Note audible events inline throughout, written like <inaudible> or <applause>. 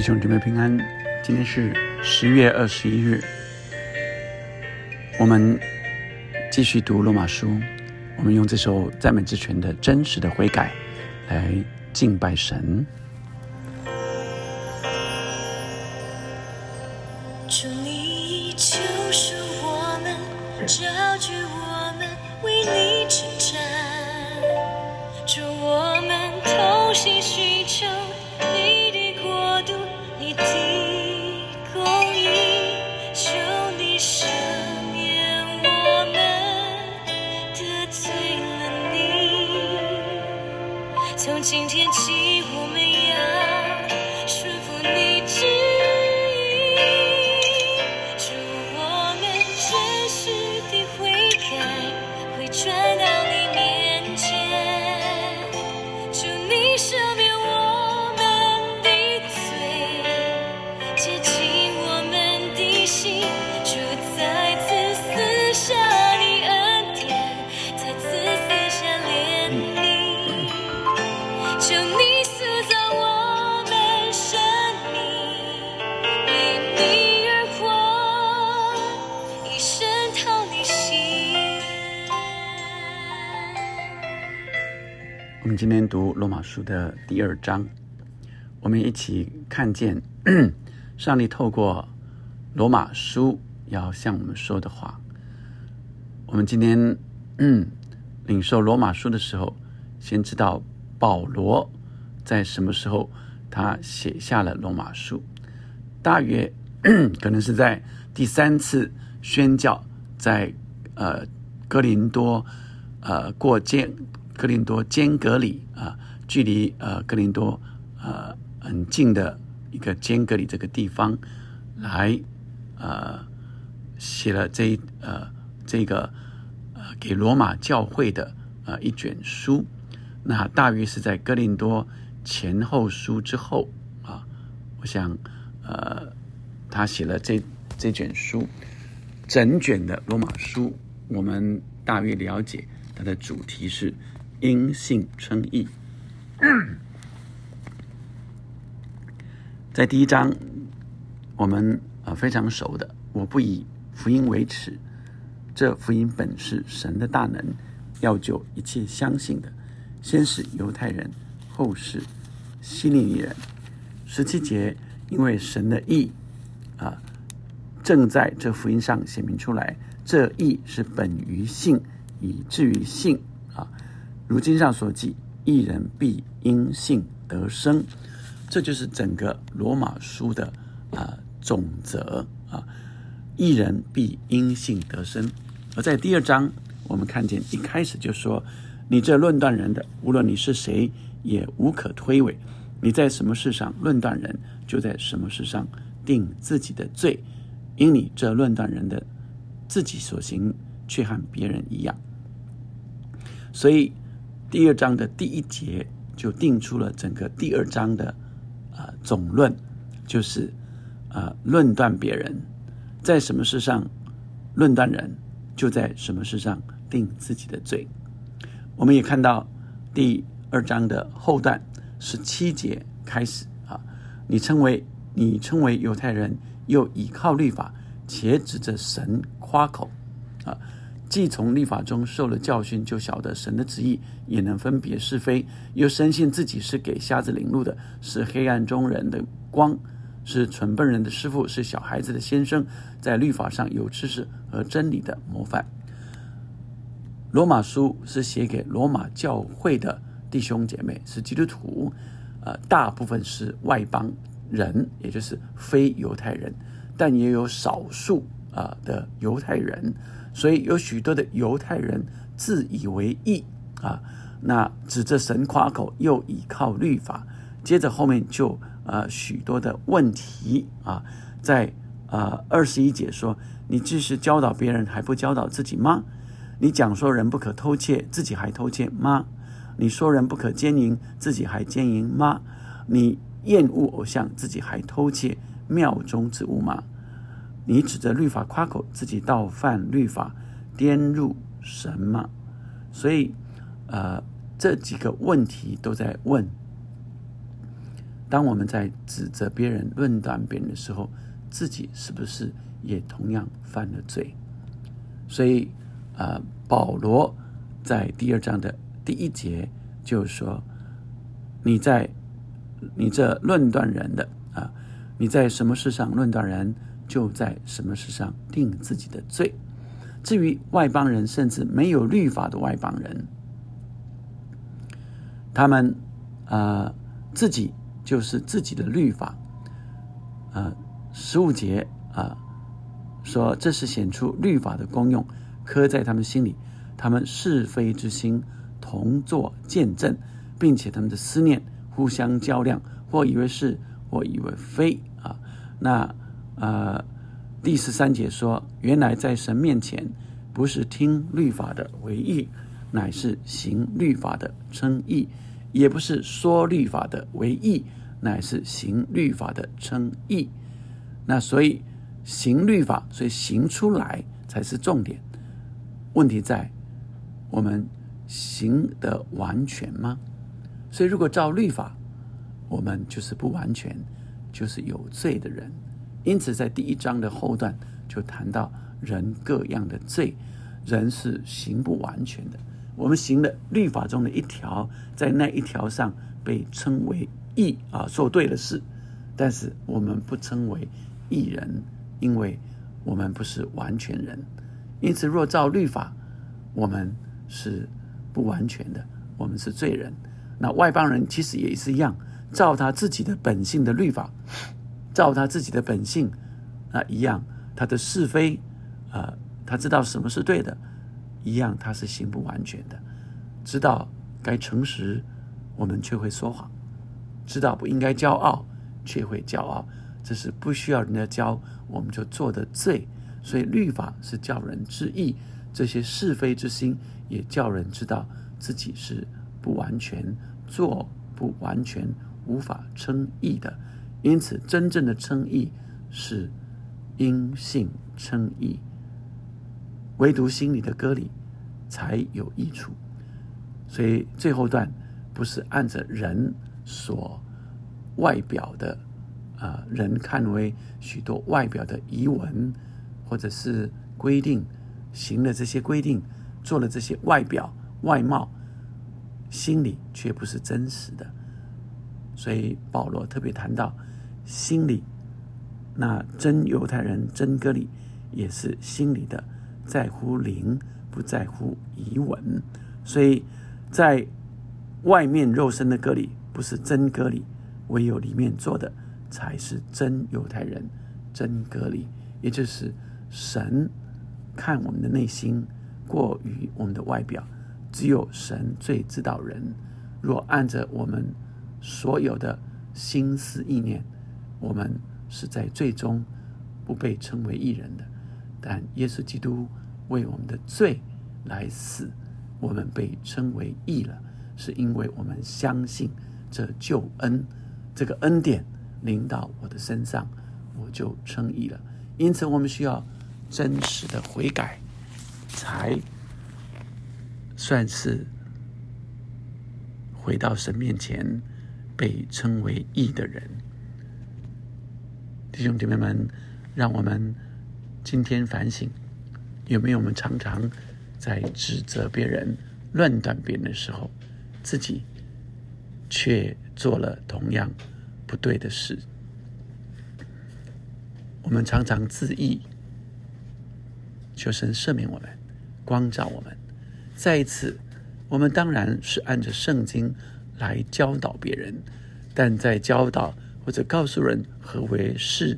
弟兄姊妹平安，今天是十月二十一日，我们继续读罗马书，我们用这首赞美之泉的真实的悔改来敬拜神。祝你救赎我们，召聚我们，为你征战。祝我们同心寻求从今天起，我们要我们今天读罗马书的第二章，我们一起看见 <coughs> 上帝透过罗马书要向我们说的话。我们今天 <coughs> 领受罗马书的时候，先知道保罗在什么时候他写下了罗马书，大约 <coughs> 可能是在第三次宣教在呃哥林多呃过间哥林多间隔里啊、距离呃哥林多呃很近的一个间隔里这个地方来呃写了这呃这个呃给罗马教会的呃一卷书，那大约是在哥林多前后书之后啊，我想呃他写了这这卷书，整卷的罗马书，我们大约了解它的主题是因信称义。在第一章，我们呃非常熟的，我不以福音为耻，这福音本是神的大能，要救一切相信的，先是犹太人，后是希利尼人。十七节，因为神的义啊，正在这福音上显明出来，这义是本于信，以至于信啊。如经上所记，一人必因信得生。这就是整个罗马书的啊总则啊，一人必因信得生。而在第二章，我们看见一开始就说：“你这论断人的，无论你是谁，也无可推诿。你在什么事上论断人，就在什么事上定自己的罪，因你这论断人的，自己所行却和别人一样。”所以第二章的第一节就定出了整个第二章的。啊，总论就是啊，论断别人，在什么事上论断人，就在什么事上定自己的罪。我们也看到第二章的后段十七节开始啊，你称为你称为犹太人，又倚靠律法，且指着神夸口啊。既从律法中受了教训，就晓得神的旨意，也能分别是非，又深信自己是给瞎子领路的，是黑暗中人的光，是蠢笨人的师傅，是小孩子的先生，在律法上有知识和真理的模范。罗马书是写给罗马教会的弟兄姐妹，是基督徒，呃，大部分是外邦人，也就是非犹太人，但也有少数啊的犹太人。所以有许多的犹太人自以为义啊，那指着神夸口，又倚靠律法，接着后面就呃许多的问题啊，在呃二十一节说：你即使教导别人，还不教导自己吗？你讲说人不可偷窃，自己还偷窃吗？你说人不可奸淫，自己还奸淫吗？你厌恶偶像，自己还偷窃庙中之物吗？你指着律法夸口，自己倒犯律法，颠入神吗？所以，呃，这几个问题都在问。当我们在指责别人、论断别人的时候，自己是不是也同样犯了罪？所以，呃，保罗在第二章的第一节就说：“你在你这论断人的啊，你在什么事上论断人，就在什么事上定自己的罪。至于外邦人，甚至没有律法的外邦人，他们啊自己就是自己的律法。啊，十五节啊说这是显出律法的功用，刻在他们心里，他们是非之心同作见证，并且他们的思念互相较量，或以为是，或以为非啊。那呃第十三节说，原来在神面前，不是听律法的为义，乃是行律法的称义；也不是说律法的为义，乃是行律法的称义。那所以行律法，所以行出来才是重点。问题在我们行的完全吗？所以如果照律法，我们就是不完全，就是有罪的人。因此，在第一章的后段就谈到人各样的罪，人是行不完全的。我们行了律法中的一条，在那一条上被称为义啊，做对了事，但是我们不称为义人，因为我们不是完全人。因此，若照律法，我们是不完全的，我们是罪人。那外邦人其实也是一样，照他自己的本性的律法。照他自己的本性，啊，一样，他的是非，啊，他知道什么是对的，一样，他是行不完全的。知道该诚实，我们却会说谎；知道不应该骄傲，却会骄傲。这是不需要人家教，我们就做的罪。所以律法是叫人知义，这些是非之心也叫人知道自己是不完全，做不完全，无法称义的。因此，真正的称义是因信称义，唯独心里的割礼才有益处。所以最后段不是按着人所外表的啊，人看为许多外表的仪文或者是规定，行了这些规定，做了这些外表外貌，心里却不是真实的。所以保罗特别谈到。心里，那真犹太人真割礼，也是心里的，在乎灵，不在乎仪文。所以，在外面肉身的割礼不是真割礼，唯有里面做的才是真犹太人真割礼。也就是神看我们的内心，过于我们的外表，只有神最知道人。若按着我们所有的心思意念，我们是在最终不被称为一人的，但耶稣基督为我们的罪来死，我们被称为义了，是因为我们相信这救恩，这个恩典临到我的身上，我就称义了。因此，我们需要真实的悔改，才算是回到神面前被称为义的人。弟兄姐妹们，让我们今天反省，有没有我们常常在指责别人、论断别人的时候，自己却做了同样不对的事？我们常常自义，求神赦免我们，光照我们。再一次，我们当然是按着圣经来教导别人，但在教导。或者告诉人何为是，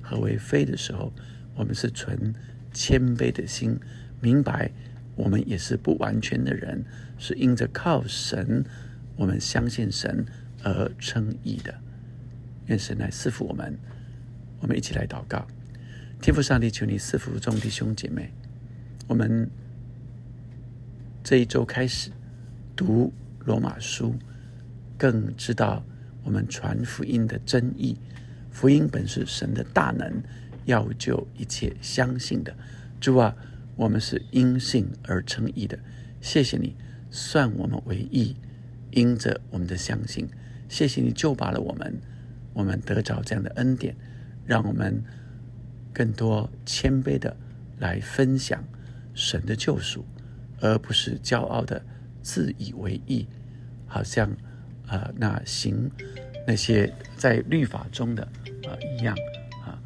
何为非的时候，我们是存谦卑的心，明白我们也是不完全的人，是因着靠神，我们相信神而称义的。愿神来赐福我们，我们一起来祷告。天父上帝，求你赐福众弟兄姐妹。我们这一周开始读罗马书，更知道。我们传福音的真意，福音本是神的大能，要救一切相信的。主啊，我们是因信而称义的，谢谢你算我们为义，因着我们的相信。谢谢你救拔了我们，我们得着这样的恩典，让我们更多谦卑的来分享神的救赎，而不是骄傲的自以为意，好像呃那行那些在律法中的呃一样啊。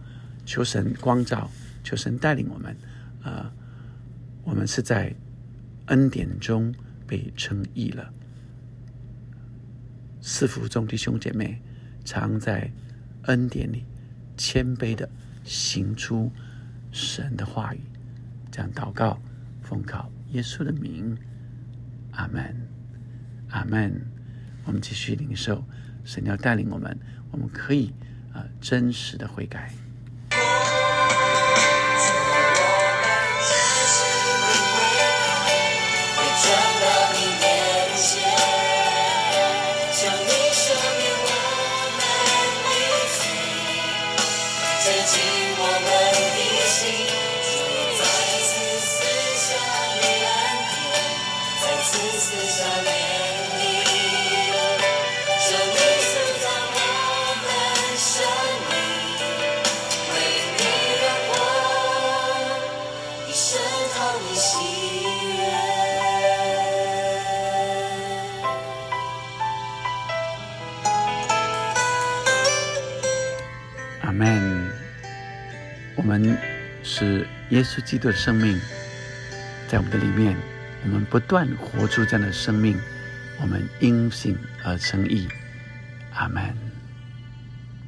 求神光照，求神带领我们啊，我们是在恩典中被称义了。四福众弟兄姐妹，常在恩典里谦卑的行出神的话语，这样祷告，奉靠耶稣的名，阿门，阿门。我们继续领受神要带领我们，我们可以啊真实的悔改。转到你面前，求你赦免我们的罪，洁净我们的心，主再次赐下你恩典，再次赐下是耶稣基督的生命，在我们的里面，我们不断活出这样的生命，我们因信而成义。阿门。